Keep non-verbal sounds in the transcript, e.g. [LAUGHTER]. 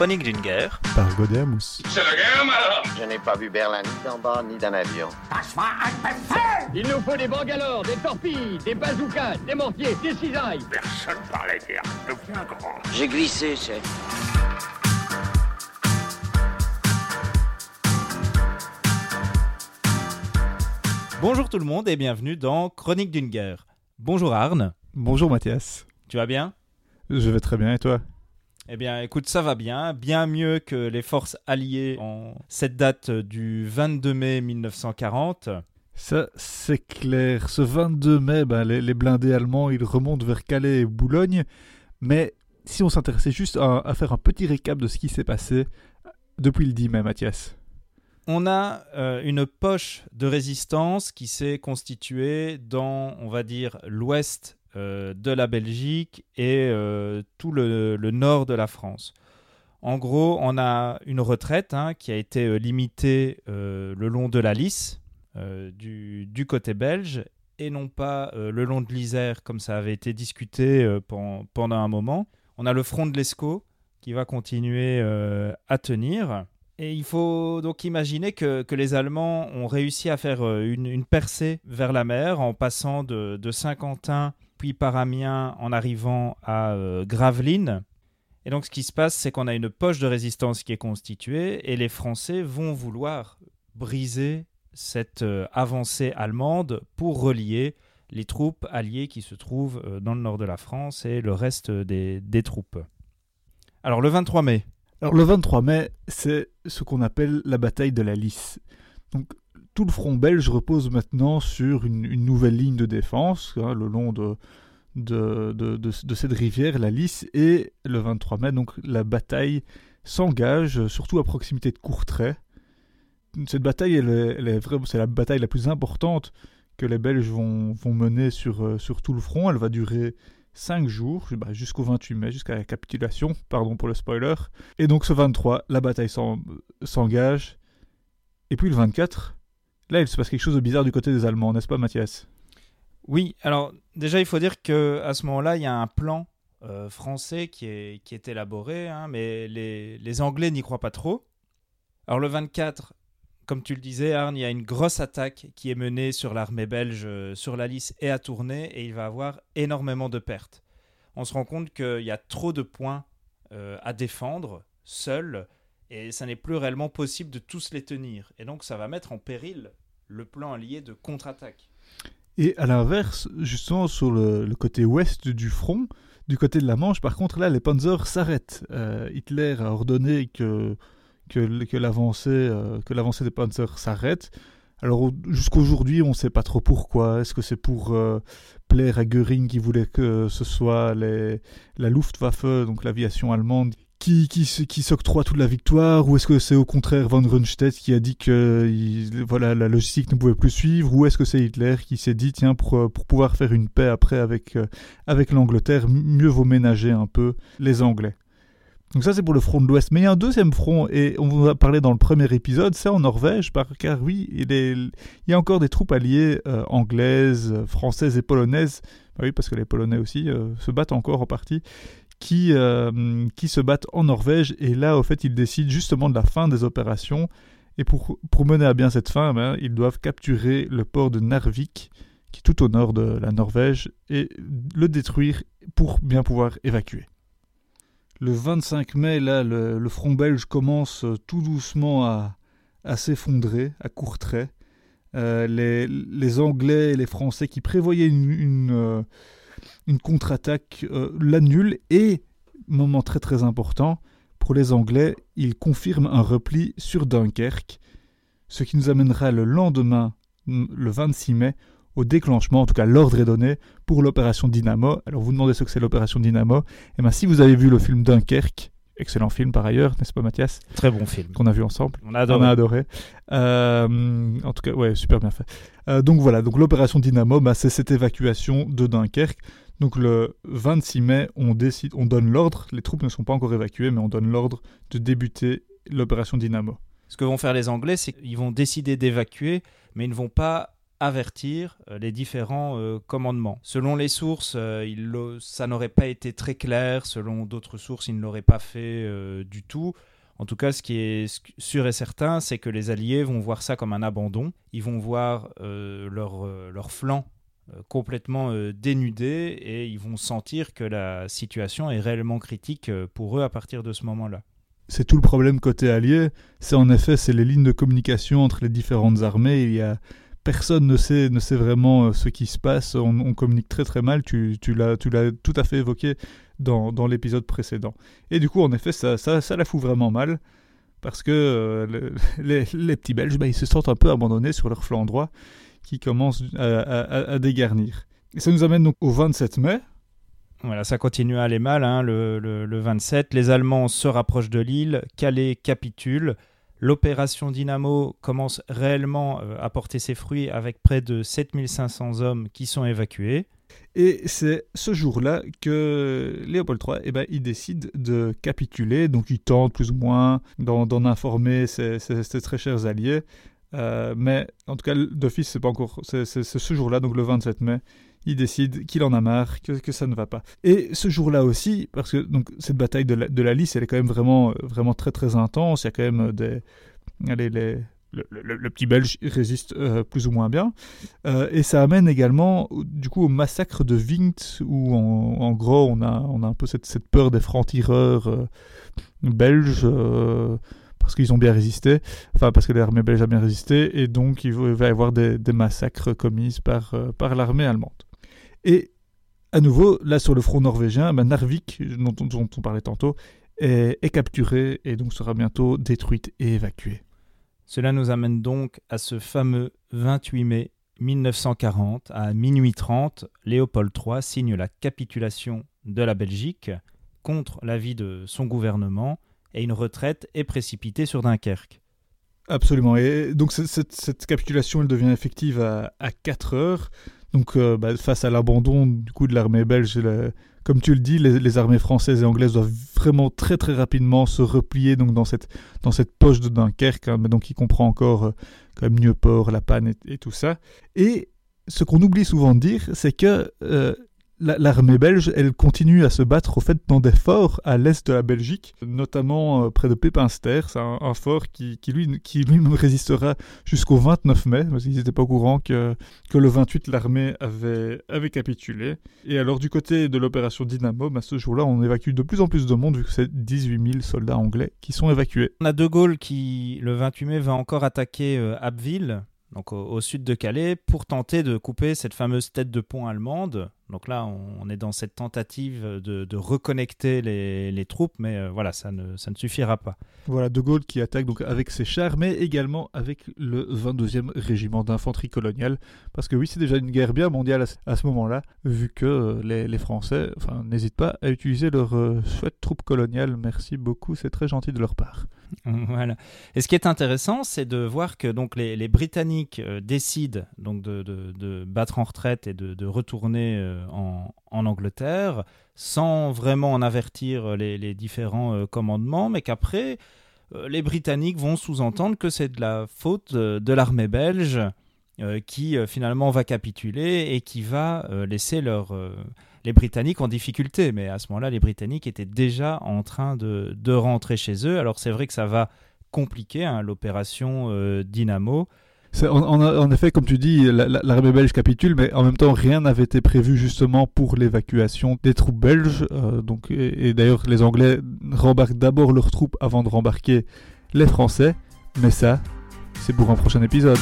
Chronique d'une guerre. Par Godet Mousse. C'est la guerre, Je n'ai pas vu Berlin ni d'en bas ni d'un avion. Il nous faut des bangalores, des torpilles, des bazookas, des mortiers, des cisailles. Personne parlait guerre. Deviens grand. J'ai glissé, chef. Bonjour tout le monde et bienvenue dans Chronique d'une guerre. Bonjour Arne, Bonjour Mathias. tu vas bien? Je vais très bien et toi? Eh bien écoute, ça va bien, bien mieux que les forces alliées en cette date du 22 mai 1940. Ça, c'est clair. Ce 22 mai, ben, les, les blindés allemands, ils remontent vers Calais et Boulogne. Mais si on s'intéressait juste à, à faire un petit récap de ce qui s'est passé depuis le 10 mai, Mathias. On a euh, une poche de résistance qui s'est constituée dans, on va dire, l'ouest euh, de la Belgique et euh, tout le, nord de la France. En gros, on a une retraite hein, qui a été euh, limitée le long de la Lys, du, côté belge, et non pas le long de l'Isère, comme ça avait été discuté pen- pendant un moment. On a le front de l'Escaut qui va continuer à tenir. Et il faut donc imaginer que, les Allemands ont réussi à faire une, percée vers la mer en passant de Saint-Quentin puis par Amiens en arrivant à euh, Gravelines. Et donc ce qui se passe, c'est qu'on a une poche de résistance qui est constituée et les Français vont vouloir briser cette euh, avancée allemande pour relier les troupes alliées qui se trouvent euh, dans le nord de la France et le reste des, des troupes. Alors le 23 mai, Alors le 23 mai, c'est ce qu'on appelle la bataille de la Lys. Donc tout le front belge repose maintenant sur une, nouvelle ligne de défense hein, le long de, de, de, cette rivière, la Lys, et le 23 mai, donc la bataille s'engage, surtout à proximité de Courtrai. Cette bataille, c'est la bataille la plus importante que les Belges vont, vont mener sur, euh, sur tout le front. Elle va durer 5 jours, bah, jusqu'au 28 mai, jusqu'à la capitulation, pardon pour le spoiler. Et donc ce 23, la bataille s'en- s'engage. Et puis le 24, là il se passe quelque chose de bizarre du côté des Allemands, n'est-ce pas Mathias? Oui, alors déjà il faut dire que à ce moment-là, il y a un plan euh, français qui est, qui est élaboré, hein, mais les, les Anglais n'y croient pas trop. Alors le 24, comme tu le disais, Arne, il y a une grosse attaque qui est menée sur l'armée belge, euh, sur la Lys et à Tournai, et il va avoir énormément de pertes. On se rend compte qu'il y a trop de points euh, à défendre, seuls, et ça n'est plus réellement possible de tous les tenir. Et donc ça va mettre en péril le plan allié de contre-attaque. Et à l'inverse, justement sur le, côté ouest du front, du côté de la Manche, par contre là les Panzers s'arrêtent. Euh, Hitler a ordonné que, que, euh, que l'avancée des Panzers s'arrête. Alors au- jusqu'aujourd'hui, on ne sait pas trop pourquoi. Est-ce que c'est pour euh, plaire à Göring qui voulait que ce soit la Luftwaffe, donc l'aviation allemande, qui, qui, s'octroie toute la victoire Ou est-ce que c'est au contraire von Rundstedt qui a dit que il- voilà, la logistique ne pouvait plus suivre Ou est-ce que c'est Hitler qui s'est dit, tiens, pour, euh, pour pouvoir faire une paix après avec, euh, avec l'Angleterre, mieux vaut ménager un peu les Anglais. Donc ça c'est pour le front de l'Ouest. Mais il y a un deuxième front, et on vous a parlé dans le premier épisode, c'est en Norvège, car oui, il, y a encore des troupes alliées euh, anglaises, françaises et polonaises, bah oui parce que les Polonais aussi se battent encore en partie, qui, euh, qui se battent en Norvège, et là au fait ils décident justement de la fin des opérations, et pour, pour mener à bien cette fin, ben, ils doivent capturer le port de Narvik, qui est tout au nord de la Norvège, et le détruire pour bien pouvoir évacuer. Le 25 mai, là, le, front belge commence euh, tout doucement à, à s'effondrer, à court trait. Euh, les, les Anglais et les Français qui prévoyaient une, une contre-attaque euh, l'annulent et, moment très très important, pour les Anglais, ils confirment un repli sur Dunkerque, ce qui nous amènera le lendemain, le 26 mai, au déclenchement, en tout cas l'ordre est donné pour l'opération Dynamo. Alors vous demandez ce que c'est l'opération Dynamo. Et bien si vous avez vu le film Dunkerque, excellent film par ailleurs, n'est-ce pas Mathias, Très bon film. qu'on a vu ensemble, On a on adoré. a adoré. Euh, en tout cas, ouais, super bien fait. Euh, donc voilà, donc l'opération Dynamo, bah, c'est cette évacuation de Dunkerque. Donc le 26 mai, on décide, on donne l'ordre. Les troupes ne sont pas encore évacuées, mais on donne l'ordre de débuter l'opération Dynamo. Ce que vont faire les Anglais, c'est qu'ils vont décider d'évacuer, mais ils ne vont pas avertir euh, les différents euh, commandements. Selon les sources, euh, il ça n'aurait pas été très clair, selon d'autres sources, ils ne l'auraient pas fait du tout. En tout cas, ce qui est sûr et certain, c'est que les Alliés vont voir ça comme un abandon. Ils vont voir leur, leur flanc complètement dénudé et ils vont sentir que la situation est réellement critique pour eux à partir de ce moment-là. C'est tout le problème côté allié. C'est en effet, c'est les lignes de communication entre les différentes armées. Il y a personne ne sait, ne sait vraiment euh, ce qui se passe. On, communique très très mal. Tu, l'as, tout à fait évoqué dans, l'épisode précédent. Et du coup, en effet, ça, la fout vraiment mal. Parce que euh, le- [LAUGHS] les, petits Belges, bah, ils se sentent un peu abandonnés sur leur flanc droit qui commence à, à- dégarnir. Et ça nous amène donc au 27 mai. Voilà, ça continue à aller mal. hein, le- le 27, les Allemands se rapprochent de l'île, Calais capitule. L'opération Dynamo commence réellement euh, à porter ses fruits avec près de 7500 hommes qui sont évacués. Et c'est ce jour-là que Léopold III, eh ben, il décide de capituler. Donc il tente plus ou moins d'en, informer ses, très chers alliés. Euh, mais en tout cas, d'office, c'est pas encore. C'est ce jour-là, donc le 27 mai, il décide qu'il en a marre, que, ça ne va pas. Et ce jour-là aussi, parce que donc cette bataille de la, de elle est quand même vraiment, euh, vraiment très très intense. Il y a quand même euh, des, allez, le, petit Belge résiste euh, plus ou moins bien. Et ça amène également du coup au massacre de Vingt, où en, gros on a, on a un peu cette, cette peur des francs-tireurs belges. parce qu'ils ont bien résisté, enfin parce que l'armée belge a bien résisté, et donc il va y avoir des, des massacres commis par, par l'armée allemande. Et à nouveau, là sur le front norvégien, ben, Narvik, dont, on- dont on parlait tantôt, est, est capturée et donc sera bientôt détruite et évacuée. Cela nous amène donc à ce fameux 28 mai 1940, à minuit 30, Léopold III signe la capitulation de la Belgique contre l'avis de son gouvernement et une retraite est précipitée sur Dunkerque. Absolument. Et donc cette, cette- cette capitulation, elle devient effective à, à 4 heures. Donc euh, bah, face à l'abandon du coup de l'armée belge, comme tu le dis, les, armées françaises et anglaises doivent vraiment très très rapidement se replier donc dans cette dans cette poche de Dunkerque, hein, mais donc qui comprend encore euh, quand La Panne et, tout ça. Et ce qu'on oublie souvent de dire, c'est que euh, l'armée belge, elle continue à se battre au fait dans des forts à l'est de la Belgique, notamment euh, près de Pépinster. C'est un, fort qui, qui lui qui lui-même résistera jusqu'au 29 mai, parce qu'ils n'étaient pas au courant que, le 28 l'armée avait, capitulé. Et alors du côté de l'opération Dynamo, bah, ce jour-là, on évacue de plus en plus de monde, vu que c'est 18 000 soldats anglais qui sont évacués. On a De Gaulle qui, le 28 mai, va encore attaquer euh, Abbeville, donc au, sud de Calais, pour tenter de couper cette fameuse tête de pont allemande. Donc là, on, est dans cette tentative de, reconnecter les, troupes, mais euh, voilà, ça ne, suffira pas. Voilà, De Gaulle qui attaque donc avec ses chars, mais également avec le 22e régiment d'infanterie coloniale. Parce que oui, c'est déjà une guerre bien mondiale à ce, moment-là, vu que euh, les, Français n'hésitent pas à utiliser leur euh, chouette troupe coloniale. Merci beaucoup, c'est très gentil de leur part. [LAUGHS] Voilà. Et ce qui est intéressant, c'est de voir que donc les, Britanniques euh, décident donc de, battre en retraite et de, retourner euh, en, Angleterre sans vraiment en avertir les, les différents euh, commandements, mais qu'après euh, les Britanniques vont sous-entendre que c'est de la faute euh, de l'armée belge euh, qui euh, finalement va capituler et qui va euh, laisser euh, les Britanniques en difficulté. Mais à ce moment-là, les Britanniques étaient déjà en train de, rentrer chez eux. Alors c'est vrai que ça va compliquer hein, l'opération euh, Dynamo. En, effet, comme tu dis, la- la- l'armée belge capitule, mais en même temps, rien n'avait été prévu justement pour l'évacuation des troupes belges. euh, donc, et, et d'ailleurs, les Anglais rembarquent d'abord leurs troupes avant de rembarquer les Français. Mais ça, c'est pour un prochain épisode.